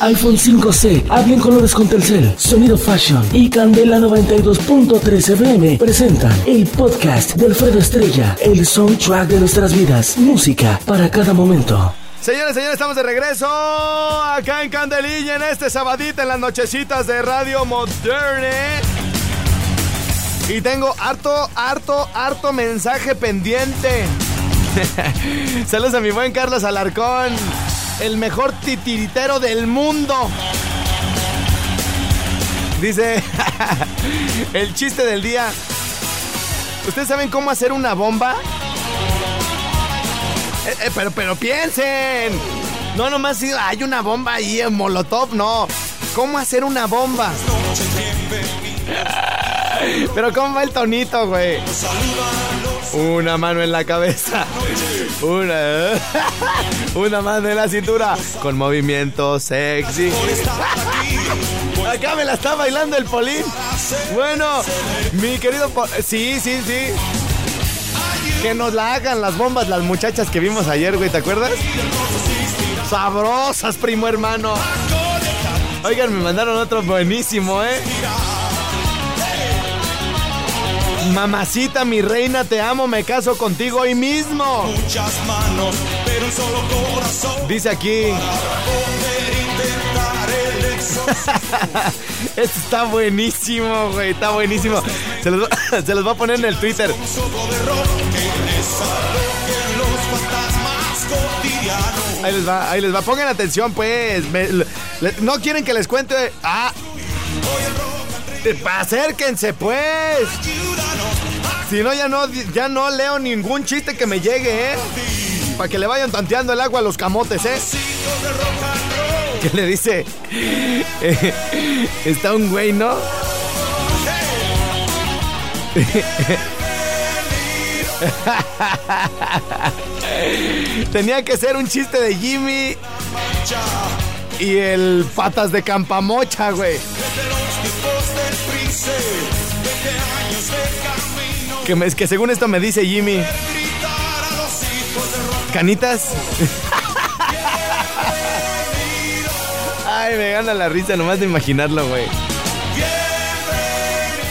iPhone 5C, habla en colores con Telcel, Sonido Fashion y Candela 92.3 FM presentan el podcast de Alfredo Estrella, el soundtrack de nuestras vidas, música para cada momento. Señores, señores, estamos de regreso acá en Candelilla en este sabadito en las nochecitas de Radio Moderne. Y tengo harto, harto, harto mensaje pendiente. Saludos a mi buen Carlos Alarcón el mejor titiritero del mundo. Dice, el chiste del día. ¿Ustedes saben cómo hacer una bomba? Eh, eh, pero, pero piensen. No nomás hay una bomba ahí en Molotov, no. ¿Cómo hacer una bomba? Pero ¿cómo va el tonito, güey? Una mano en la cabeza. Una, una mano en la cintura. Con movimiento sexy. Acá me la está bailando el Polín. Bueno, mi querido... sí, sí, sí. Que nos la hagan las bombas las muchachas que vimos ayer, güey, ¿te acuerdas? Sabrosas, primo hermano. Oigan, me mandaron otro buenísimo, ¿eh? Mamacita, mi reina, te amo, me caso contigo hoy mismo. Muchas manos, pero un solo corazón. Dice aquí. Esto está buenísimo, güey, está buenísimo. Se los, se los voy a poner en el Twitter. Ahí les va, ahí les va. Pongan atención, pues. no quieren que les cuente. Ah. Acérquense, pues. Si no, ya no, ya no leo ningún chiste que me llegue, ¿eh? Para que le vayan tanteando el agua a los camotes, ¿eh? ¿Qué le dice? está un güey, ¿no? Tenía que ser un chiste de Jimmy y el patas de campamocha, güey. Que, que según esto me dice Jimmy. Canitas. Ay, me gana la risa nomás de imaginarlo, güey.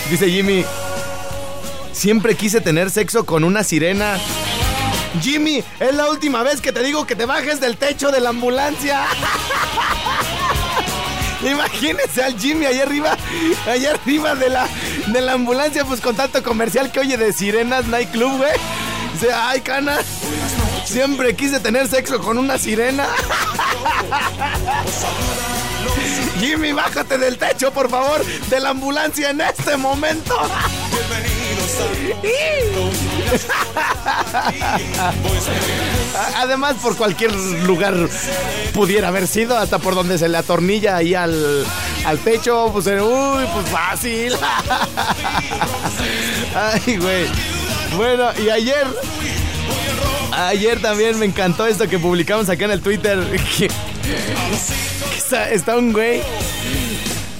Dice Jimmy. Siempre quise tener sexo con una sirena. Jimmy, es la última vez que te digo que te bajes del techo de la ambulancia. Imagínense al Jimmy allá arriba, allá arriba de la, de la ambulancia, pues con tanto comercial que oye de Sirenas Nightclub, güey. Dice, ay, cana, siempre quise tener sexo con una sirena. Jimmy, bájate del techo, por favor, de la ambulancia en este momento. Además, por cualquier lugar pudiera haber sido, hasta por donde se le atornilla ahí al, al techo, pues, uy, pues fácil. Ay, güey. Bueno, y ayer, ayer también me encantó esto que publicamos acá en el Twitter. está, está un güey.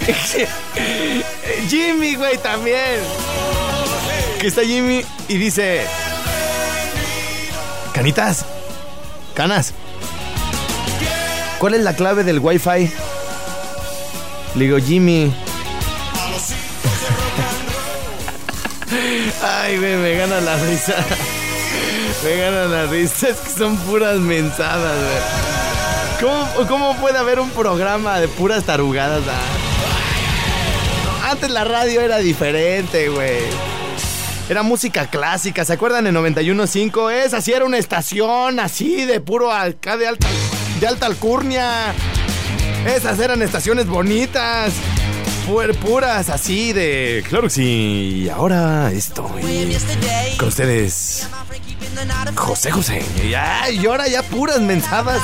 Jimmy, güey, también está Jimmy y dice: Canitas, canas, ¿cuál es la clave del Wi-Fi? Le digo, Jimmy. Ay, güey, me gana la risa. Me gana la risa. Es que son puras mensadas, güey. ¿Cómo, ¿Cómo, puede haber un programa de puras tarugadas? Ah? Antes la radio era diferente, güey. Era música clásica, ¿se acuerdan en 91.5? Esa sí era una estación así de puro acá de alta, de alta alcurnia. Esas eran estaciones bonitas. puras así de. Claro que sí. Y ahora estoy con ustedes. José José. Y, y ahora ya puras mensadas.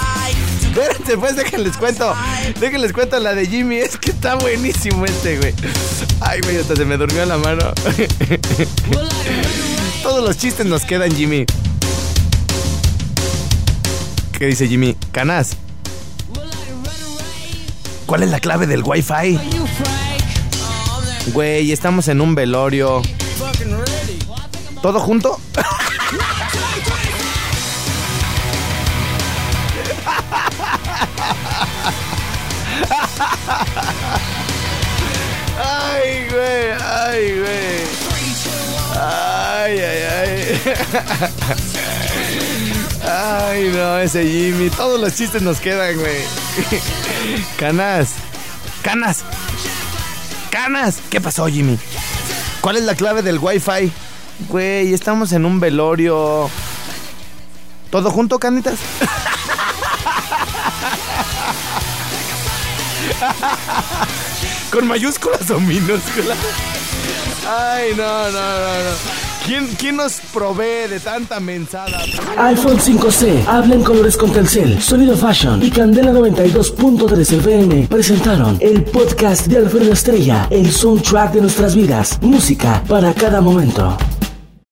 Espérense, pues déjenles cuento. Déjenles cuento la de Jimmy. Es que está buenísimo este, güey. Ay, güey, hasta se me durmió la mano. Todos los chistes nos quedan, Jimmy. ¿Qué dice Jimmy? Canas. ¿Cuál es la clave del Wi-Fi? Güey, estamos en un velorio. ¿Todo junto? Ay, güey, ay, güey. Ay, ay, ay. Ay, no, ese Jimmy. Todos los chistes nos quedan, güey. Canas. Canas. Canas. ¿Qué pasó, Jimmy? ¿Cuál es la clave del Wi-Fi? Güey, estamos en un velorio. ¿Todo junto, canitas? ¿Con mayúsculas o minúsculas? Ay, no, no, no, no. ¿Quién, ¿Quién nos provee de tanta mensada? iPhone 5C, habla en colores con Telcel, Sonido Fashion y Candela 92.3 FM presentaron el podcast de Alfredo Estrella, el soundtrack de nuestras vidas, música para cada momento.